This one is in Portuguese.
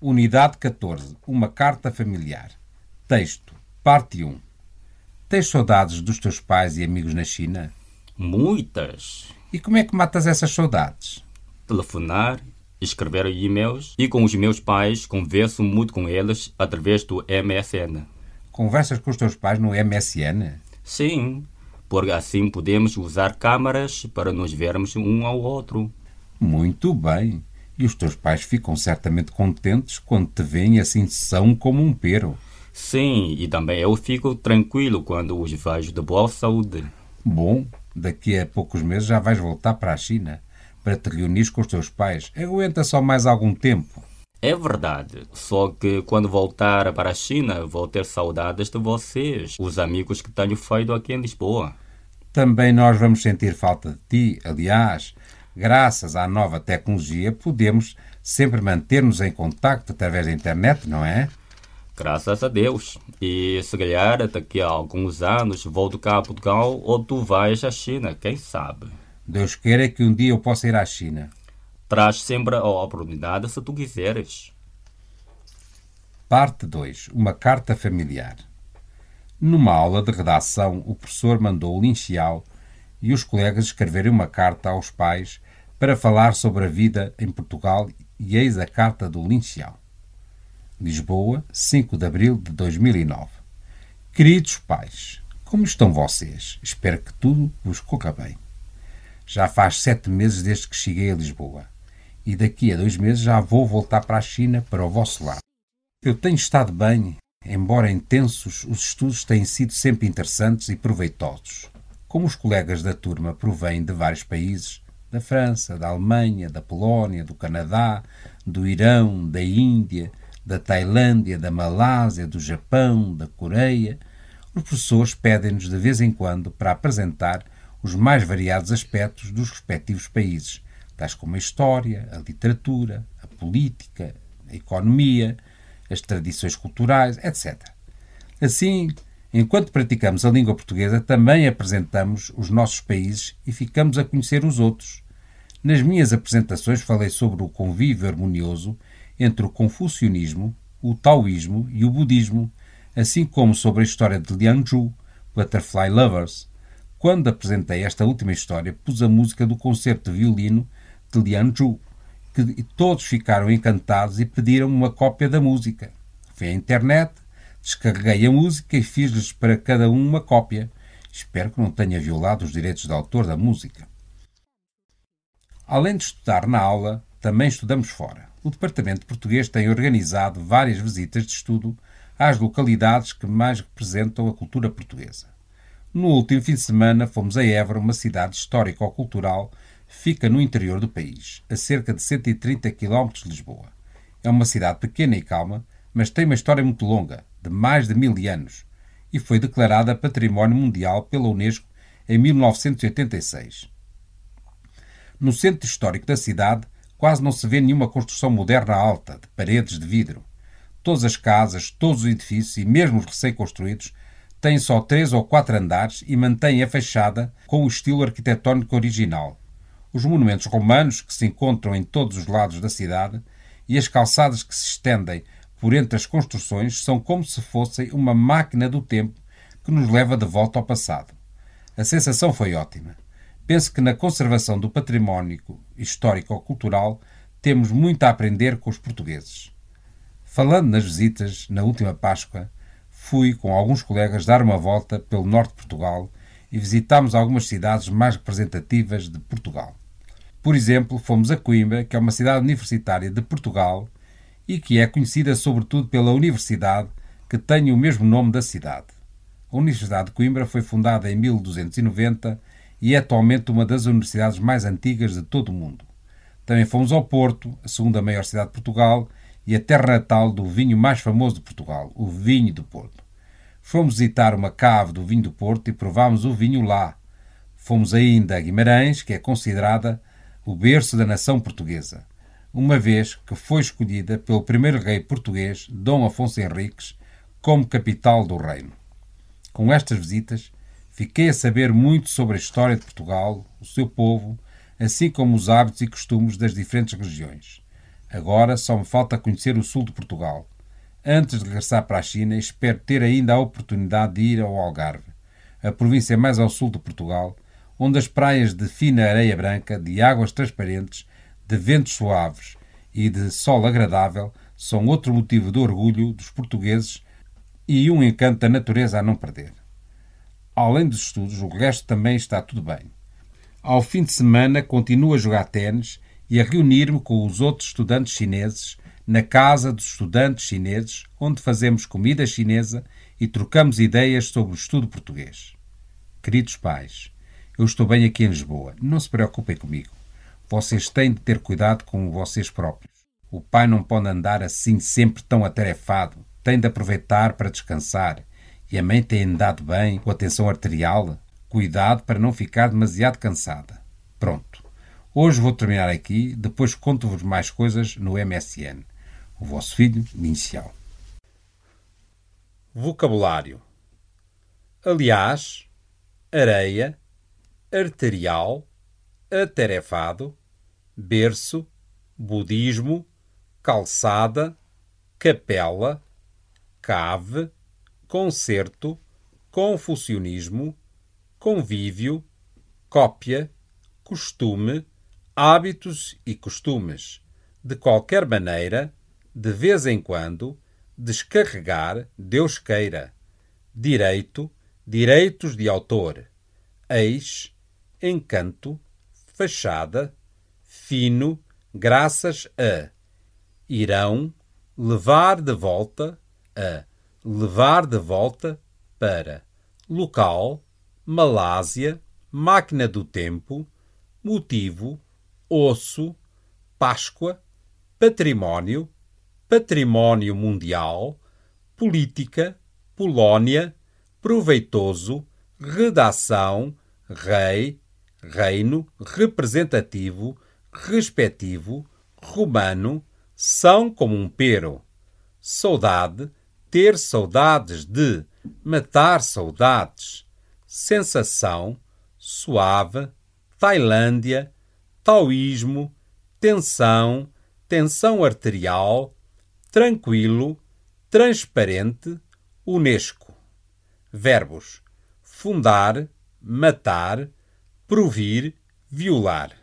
Unidade 14. Uma carta familiar. Texto. Parte 1. Tens saudades dos teus pais e amigos na China? Muitas. E como é que matas essas saudades? Telefonar, escrever e-mails e com os meus pais converso muito com eles através do MSN. Conversas com os teus pais no MSN? Sim, porque assim podemos usar câmaras para nos vermos um ao outro. Muito bem. E os teus pais ficam certamente contentes quando te veem assim são como um pero. Sim, e também eu fico tranquilo quando os vejo de boa saúde. Bom, daqui a poucos meses já vais voltar para a China para te reunir com os teus pais. Aguenta só mais algum tempo. É verdade, só que quando voltar para a China vou ter saudades de vocês, os amigos que tenho feito aqui em Lisboa. Também nós vamos sentir falta de ti. Aliás, graças à nova tecnologia, podemos sempre manter-nos em contacto através da internet, não é? Graças a Deus. E se calhar daqui a alguns anos volto cá a Portugal ou tu vais à China, quem sabe? Deus queira que um dia eu possa ir à China. Traz sempre a oportunidade se tu quiseres. Parte 2. Uma carta familiar. Numa aula de redação, o professor mandou o Lin Xiao e os colegas escreverem uma carta aos pais para falar sobre a vida em Portugal e eis a carta do Lin Xiao. Lisboa, 5 de abril de 2009. Queridos pais, como estão vocês? Espero que tudo vos corra bem. Já faz sete meses desde que cheguei a Lisboa e daqui a dois meses já vou voltar para a China, para o vosso lado. Eu tenho estado bem, embora intensos, os estudos têm sido sempre interessantes e proveitosos. Como os colegas da turma provêm de vários países, da França, da Alemanha, da Polónia, do Canadá, do Irão, da Índia, da Tailândia, da Malásia, do Japão, da Coreia, os professores pedem-nos de vez em quando para apresentar os mais variados aspectos dos respectivos países, tais como a história, a literatura, a política, a economia, as tradições culturais, etc. Assim, enquanto praticamos a língua portuguesa, também apresentamos os nossos países e ficamos a conhecer os outros. Nas minhas apresentações falei sobre o convívio harmonioso entre o confucionismo, o taoísmo e o budismo, assim como sobre a história de Liangzhu, Butterfly Lovers. Quando apresentei esta última história, pus a música do concerto de violino de Liangzhu, que todos ficaram encantados e pediram uma cópia da música. Fui à internet, descarreguei a música e fiz-lhes para cada um uma cópia. Espero que não tenha violado os direitos de autor da música. Além de estudar na aula, também estudamos fora. O Departamento de Português tem organizado várias visitas de estudo às localidades que mais representam a cultura portuguesa. No último fim de semana fomos a Évora, uma cidade histórico-cultural fica no interior do país, a cerca de 130 km de Lisboa. É uma cidade pequena e calma, mas tem uma história muito longa, de mais de mil anos, e foi declarada Património Mundial pela Unesco em 1986. No centro histórico da cidade, quase não se vê nenhuma construção moderna alta, de paredes de vidro. Todas as casas, todos os edifícios e mesmo os recém-construídos têm só três ou quatro andares e mantêm a fachada com o estilo arquitetónico original. Os monumentos romanos que se encontram em todos os lados da cidade e as calçadas que se estendem por entre as construções são como se fossem uma máquina do tempo que nos leva de volta ao passado. A sensação foi ótima. Penso que na conservação do património histórico-cultural temos muito a aprender com os portugueses. Falando nas visitas, na última Páscoa, fui com alguns colegas dar uma volta pelo norte de Portugal e visitámos algumas cidades mais representativas de Portugal. Por exemplo, fomos a Coimbra, que é uma cidade universitária de Portugal e que é conhecida sobretudo pela universidade que tem o mesmo nome da cidade. A Universidade de Coimbra foi fundada em 1290 e é atualmente uma das universidades mais antigas de todo o mundo. Também fomos ao Porto, a segunda maior cidade de Portugal e a terra natal do vinho mais famoso de Portugal, o vinho do Porto. Fomos visitar uma cave do vinho do Porto e provámos o vinho lá. Fomos ainda a Guimarães, que é considerada o berço da nação portuguesa, uma vez que foi escolhida pelo primeiro rei português, Dom Afonso Henriques, como capital do reino. Com estas visitas, fiquei a saber muito sobre a história de Portugal, o seu povo, assim como os hábitos e costumes das diferentes regiões. Agora só me falta conhecer o sul de Portugal. Antes de regressar para a China, espero ter ainda a oportunidade de ir ao Algarve, a província mais ao sul de Portugal, onde as praias de fina areia branca, de águas transparentes, de ventos suaves e de sol agradável são outro motivo de orgulho dos portugueses e um encanto da natureza a não perder. Além dos estudos, o resto também está tudo bem. Ao fim de semana, continuo a jogar ténis e a reunir-me com os outros estudantes chineses na casa dos estudantes chineses, onde fazemos comida chinesa e trocamos ideias sobre o estudo português. Queridos pais, eu estou bem aqui em Lisboa. Não se preocupem comigo. Vocês têm de ter cuidado com vocês próprios. O pai não pode andar assim sempre tão atarefado. Tem de aproveitar para descansar. E a mãe tem andado bem com a tensão arterial. Cuidado para não ficar demasiado cansada. Pronto. Hoje vou terminar aqui, depois conto-vos mais coisas no MSN. O vosso filho inicial. Vocabulário: aliás, areia, arterial, atarefado, berço, budismo, calçada, capela, cave, concerto, confucionismo, convívio, cópia, costume, hábitos e costumes, de qualquer maneira, de vez em quando, descarregar, Deus queira, direito, direitos de autor, ex, encanto, fachada, fino, graças a, irão, levar de volta, a, levar de volta, para, local, Malásia, máquina do tempo, motivo, osso, Páscoa, património, património mundial, política, Polónia, proveitoso, redação, rei, reino, representativo, respectivo, romano, são como um pero. Saudade, ter saudades de, matar saudades. Sensação, suave, Tailândia, taoísmo, tensão, tensão arterial, tranquilo, transparente, Unesco. Verbos: fundar, matar, provir, violar.